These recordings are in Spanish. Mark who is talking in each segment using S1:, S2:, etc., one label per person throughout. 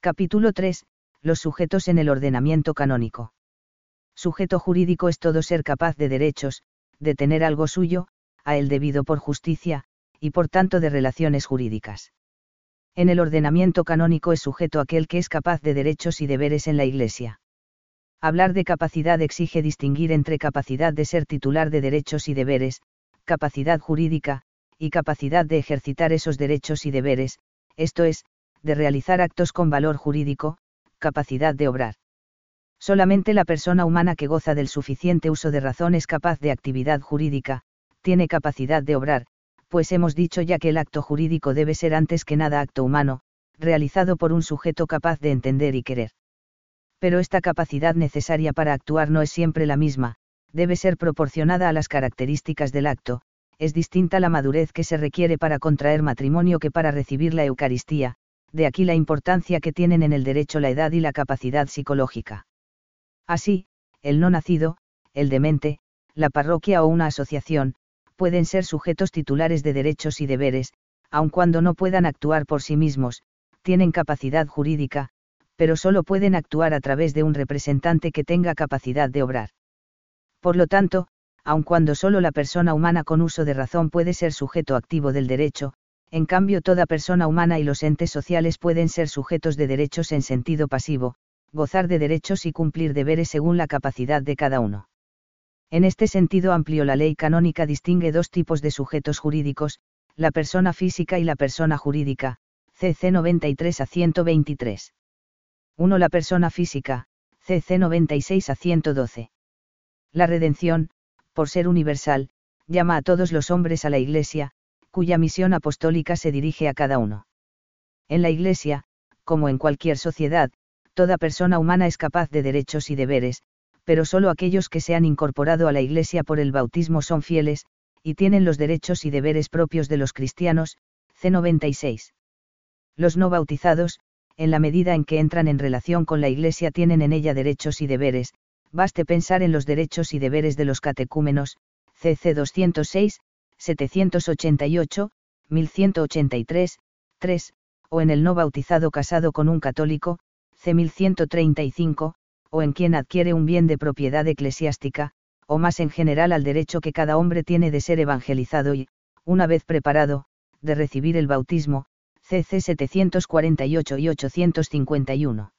S1: Capítulo 3. Los sujetos en el ordenamiento canónico. Sujeto jurídico es todo ser capaz de derechos, de tener algo suyo, a él debido por justicia, y por tanto de relaciones jurídicas. En el ordenamiento canónico es sujeto aquel que es capaz de derechos y deberes en la Iglesia. Hablar de capacidad exige distinguir entre capacidad de ser titular de derechos y deberes, capacidad jurídica, y capacidad de ejercitar esos derechos y deberes, esto es, de realizar actos con valor jurídico, capacidad de obrar. Solamente la persona humana que goza del suficiente uso de razón es capaz de actividad jurídica, tiene capacidad de obrar, pues hemos dicho ya que el acto jurídico debe ser antes que nada acto humano, realizado por un sujeto capaz de entender y querer. Pero esta capacidad necesaria para actuar no es siempre la misma, debe ser proporcionada a las características del acto, es distinta la madurez que se requiere para contraer matrimonio que para recibir la Eucaristía, de aquí la importancia que tienen en el derecho la edad y la capacidad psicológica. Así, el no nacido, el demente, la parroquia o una asociación, pueden ser sujetos titulares de derechos y deberes, aun cuando no puedan actuar por sí mismos, tienen capacidad jurídica, pero solo pueden actuar a través de un representante que tenga capacidad de obrar. Por lo tanto, aun cuando solo la persona humana con uso de razón puede ser sujeto activo del derecho, en cambio toda persona humana y los entes sociales pueden ser sujetos de derechos en sentido pasivo, gozar de derechos y cumplir deberes según la capacidad de cada uno. En este sentido amplio la ley canónica distingue dos tipos de sujetos jurídicos, la persona física y la persona jurídica, CC 93 a 123. 1. La persona física, CC 96 a 112. La redención, por ser universal, llama a todos los hombres a la Iglesia, cuya misión apostólica se dirige a cada uno. En la Iglesia, como en cualquier sociedad, toda persona humana es capaz de derechos y deberes, pero solo aquellos que se han incorporado a la Iglesia por el bautismo son fieles, y tienen los derechos y deberes propios de los cristianos, C96. Los no bautizados, en la medida en que entran en relación con la Iglesia tienen en ella derechos y deberes, baste pensar en los derechos y deberes de los catecúmenos, CC 206, 788, 1183, 3, o en el no bautizado casado con un católico, C 1135, o en quien adquiere un bien de propiedad eclesiástica, o más en general al derecho que cada hombre tiene de ser evangelizado y, una vez preparado, de recibir el bautismo, CC 748 y 851.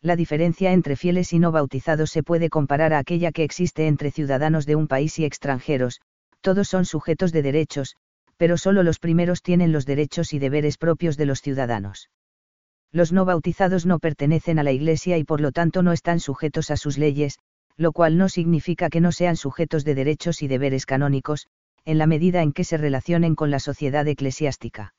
S1: La diferencia entre fieles y no bautizados se puede comparar a aquella que existe entre ciudadanos de un país y extranjeros, todos son sujetos de derechos, pero solo los primeros tienen los derechos y deberes propios de los ciudadanos. Los no bautizados no pertenecen a la Iglesia y por lo tanto no están sujetos a sus leyes, lo cual no significa que no sean sujetos de derechos y deberes canónicos, en la medida en que se relacionen con la sociedad eclesiástica.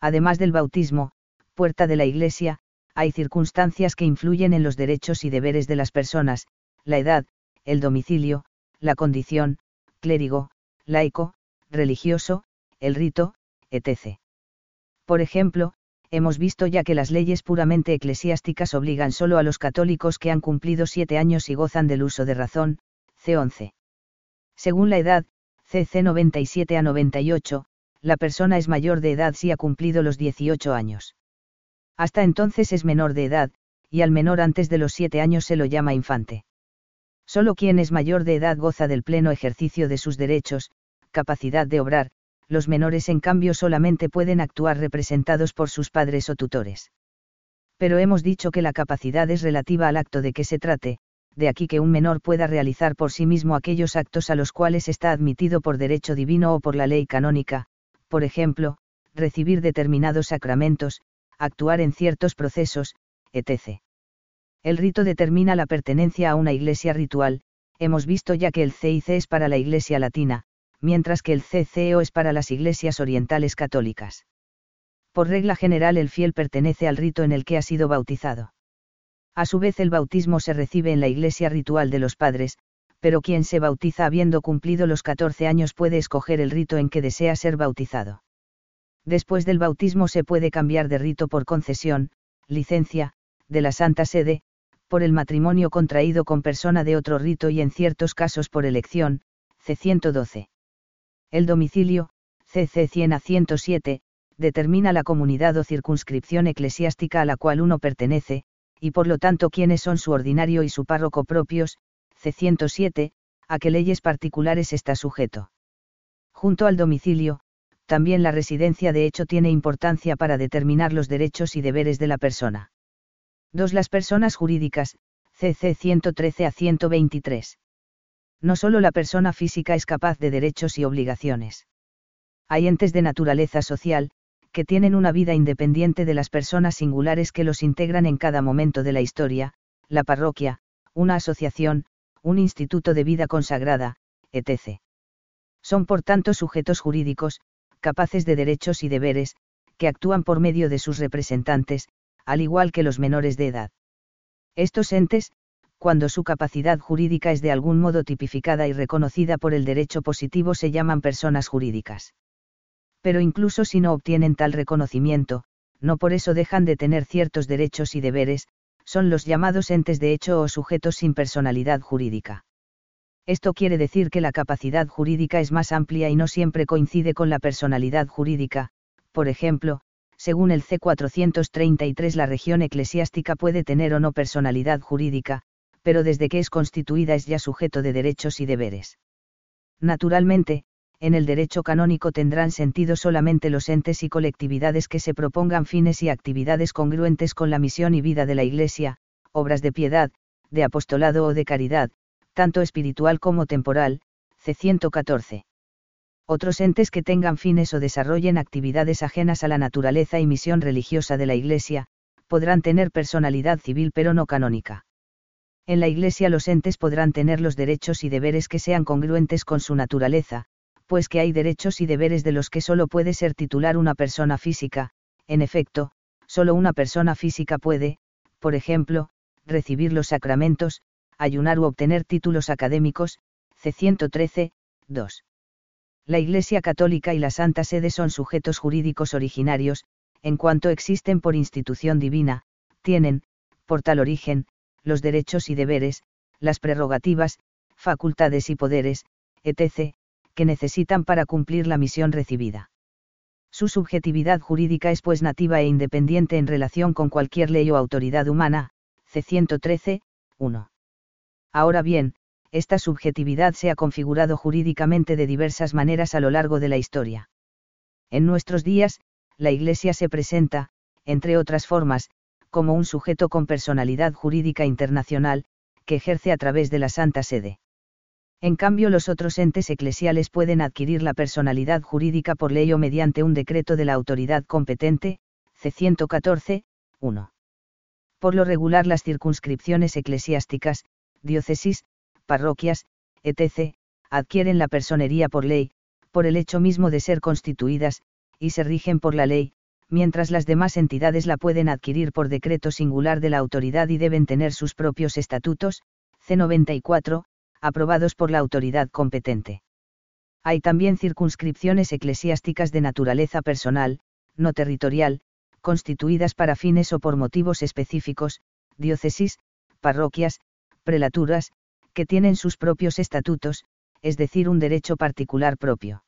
S1: Además del bautismo, puerta de la Iglesia, hay circunstancias que influyen en los derechos y deberes de las personas, la edad, el domicilio, la condición, clérigo, laico, religioso, el rito, etc. Por ejemplo, hemos visto ya que las leyes puramente eclesiásticas obligan solo a los católicos que han cumplido siete años y gozan del uso de razón, C11. Según la edad, CC 97 a 98, la persona es mayor de edad si ha cumplido los 18 años. Hasta entonces es menor de edad, y al menor antes de los siete años se lo llama infante. Solo quien es mayor de edad goza del pleno ejercicio de sus derechos, capacidad de obrar, los menores en cambio solamente pueden actuar representados por sus padres o tutores. Pero hemos dicho que la capacidad es relativa al acto de que se trate, de aquí que un menor pueda realizar por sí mismo aquellos actos a los cuales está admitido por derecho divino o por la ley canónica, por ejemplo, recibir determinados sacramentos, actuar en ciertos procesos, etc. El rito determina la pertenencia a una iglesia ritual, hemos visto ya que el CIC es para la iglesia latina, mientras que el CCO es para las iglesias orientales católicas. Por regla general el fiel pertenece al rito en el que ha sido bautizado. A su vez el bautismo se recibe en la iglesia ritual de los padres, pero quien se bautiza habiendo cumplido los 14 años puede escoger el rito en que desea ser bautizado. Después del bautismo se puede cambiar de rito por concesión, licencia, de la Santa Sede, por el matrimonio contraído con persona de otro rito y en ciertos casos por elección, C112. El domicilio, CC 100 a 107, determina la comunidad o circunscripción eclesiástica a la cual uno pertenece, y por lo tanto quiénes son su ordinario y su párroco propios, c. 107, a qué leyes particulares está sujeto. Junto al domicilio, también la residencia de hecho tiene importancia para determinar los derechos y deberes de la persona. 2. Las personas jurídicas, cc 113 a 123. No solo la persona física es capaz de derechos y obligaciones. Hay entes de naturaleza social, que tienen una vida independiente de las personas singulares que los integran en cada momento de la historia, la parroquia, una asociación, un instituto de vida consagrada, etc. Son por tanto sujetos jurídicos, capaces de derechos y deberes, que actúan por medio de sus representantes, al igual que los menores de edad. Estos entes, cuando su capacidad jurídica es de algún modo tipificada y reconocida por el derecho positivo, se llaman personas jurídicas. Pero incluso si no obtienen tal reconocimiento, no por eso dejan de tener ciertos derechos y deberes, son los llamados entes de hecho o sujetos sin personalidad jurídica. Esto quiere decir que la capacidad jurídica es más amplia y no siempre coincide con la personalidad jurídica, por ejemplo, según el C433 la región eclesiástica puede tener o no personalidad jurídica, pero desde que es constituida es ya sujeto de derechos y deberes. Naturalmente, en el derecho canónico tendrán sentido solamente los entes y colectividades que se propongan fines y actividades congruentes con la misión y vida de la Iglesia, obras de piedad, de apostolado o de caridad, tanto espiritual como temporal, C114. Otros entes que tengan fines o desarrollen actividades ajenas a la naturaleza y misión religiosa de la Iglesia, podrán tener personalidad civil pero no canónica. En la Iglesia los entes podrán tener los derechos y deberes que sean congruentes con su naturaleza, pues que hay derechos y deberes de los que solo puede ser titular una persona física, en efecto, solo una persona física puede, por ejemplo, recibir los sacramentos, ayunar u obtener títulos académicos, C. 113, 2. La Iglesia Católica y la Santa Sede son sujetos jurídicos originarios, en cuanto existen por institución divina, tienen, por tal origen, los derechos y deberes, las prerrogativas, facultades y poderes, etc., que necesitan para cumplir la misión recibida. Su subjetividad jurídica es pues nativa e independiente en relación con cualquier ley o autoridad humana, C. 113, 1. Ahora bien, esta subjetividad se ha configurado jurídicamente de diversas maneras a lo largo de la historia. En nuestros días, la Iglesia se presenta, entre otras formas, como un sujeto con personalidad jurídica internacional, que ejerce a través de la Santa Sede. En cambio, los otros entes eclesiales pueden adquirir la personalidad jurídica por ley o mediante un decreto de la autoridad competente, C. 114, 1. Por lo regular, las circunscripciones eclesiásticas, diócesis, parroquias, etc., adquieren la personería por ley, por el hecho mismo de ser constituidas, y se rigen por la ley, mientras las demás entidades la pueden adquirir por decreto singular de la autoridad y deben tener sus propios estatutos, C94, aprobados por la autoridad competente. Hay también circunscripciones eclesiásticas de naturaleza personal, no territorial, constituidas para fines o por motivos específicos, diócesis, parroquias, prelaturas, que tienen sus propios estatutos, es decir, un derecho particular propio.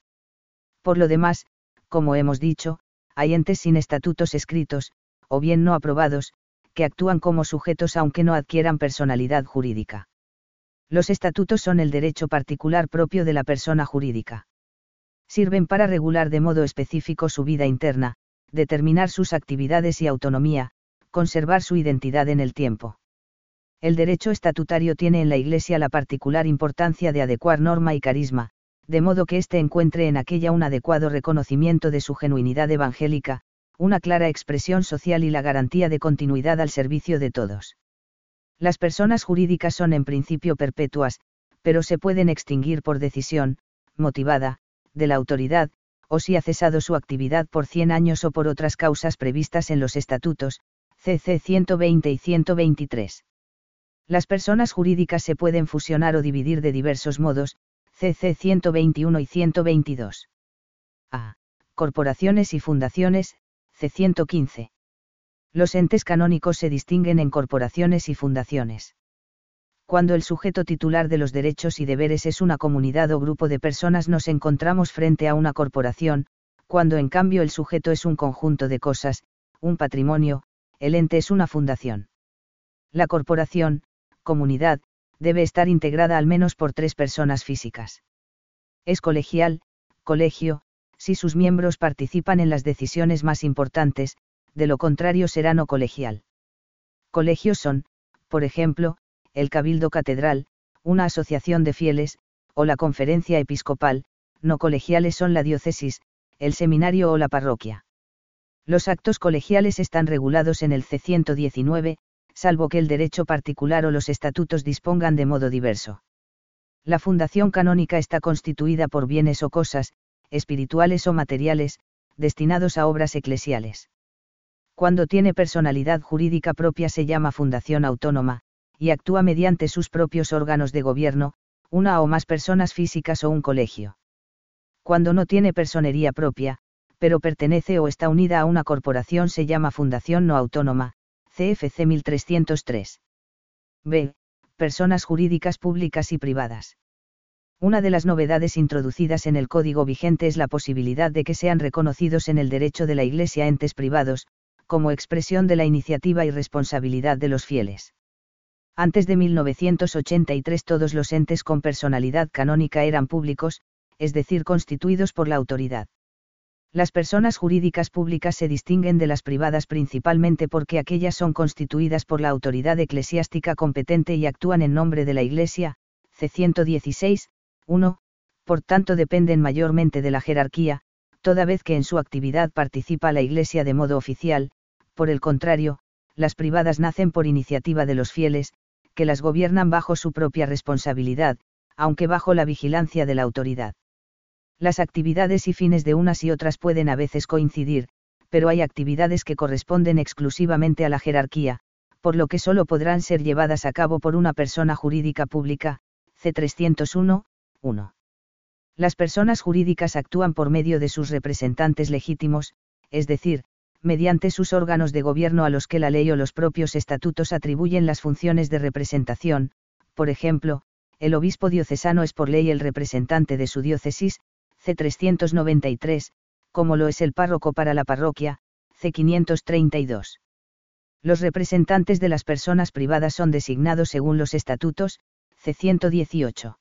S1: Por lo demás, como hemos dicho, hay entes sin estatutos escritos, o bien no aprobados, que actúan como sujetos aunque no adquieran personalidad jurídica. Los estatutos son el derecho particular propio de la persona jurídica. Sirven para regular de modo específico su vida interna, determinar sus actividades y autonomía, conservar su identidad en el tiempo. El derecho estatutario tiene en la Iglesia la particular importancia de adecuar norma y carisma, de modo que éste encuentre en aquella un adecuado reconocimiento de su genuinidad evangélica, una clara expresión social y la garantía de continuidad al servicio de todos. Las personas jurídicas son en principio perpetuas, pero se pueden extinguir por decisión, motivada, de la autoridad, o si ha cesado su actividad por 100 años o por otras causas previstas en los estatutos, CC 120 y 123. Las personas jurídicas se pueden fusionar o dividir de diversos modos, CC 121 y 122. A. Corporaciones y fundaciones, C 115. Los entes canónicos se distinguen en corporaciones y fundaciones. Cuando el sujeto titular de los derechos y deberes es una comunidad o grupo de personas nos encontramos frente a una corporación, Cuando en cambio el sujeto es un conjunto de cosas, un patrimonio, el ente es una fundación. La corporación, comunidad, debe estar integrada al menos por tres personas físicas. Es colegial, colegio, si sus miembros participan en las decisiones más importantes, de lo contrario será no colegial. Colegios son, por ejemplo, el Cabildo Catedral, una asociación de fieles, o la Conferencia Episcopal, no colegiales son la diócesis, el seminario o la parroquia. Los actos colegiales están regulados en el C119, salvo que el derecho particular o los estatutos dispongan de modo diverso. La fundación canónica está constituida por bienes o cosas, espirituales o materiales, destinados a obras eclesiales. Cuando tiene personalidad jurídica propia se llama fundación autónoma, y actúa mediante sus propios órganos de gobierno, una o más personas físicas o un colegio. Cuando no tiene personería propia, pero pertenece o está unida a una corporación se llama fundación no autónoma, CFC 1303. B. Personas jurídicas públicas y privadas. Una de las novedades introducidas en el código vigente es la posibilidad de que sean reconocidos en el derecho de la Iglesia entes privados, como expresión de la iniciativa y responsabilidad de los fieles. Antes de 1983 todos los entes con personalidad canónica eran públicos, es decir, constituidos por la autoridad. Las personas jurídicas públicas se distinguen de las privadas principalmente porque aquellas son constituidas por la autoridad eclesiástica competente y actúan en nombre de la Iglesia, C. 116, 1, por tanto dependen mayormente de la jerarquía, toda vez que en su actividad participa la Iglesia de modo oficial, por el contrario, las privadas nacen por iniciativa de los fieles, que las gobiernan bajo su propia responsabilidad, aunque bajo la vigilancia de la autoridad. Las actividades y fines de unas y otras pueden a veces coincidir, pero hay actividades que corresponden exclusivamente a la jerarquía, por lo que solo podrán ser llevadas a cabo por una persona jurídica pública, C301, 1. Las personas jurídicas actúan por medio de sus representantes legítimos, es decir, mediante sus órganos de gobierno a los que la ley o los propios estatutos atribuyen las funciones de representación, por ejemplo, el obispo diocesano es por ley el representante de su diócesis, C393, como lo es el párroco para la parroquia, C532. Los representantes de las personas privadas son designados según los estatutos, C118.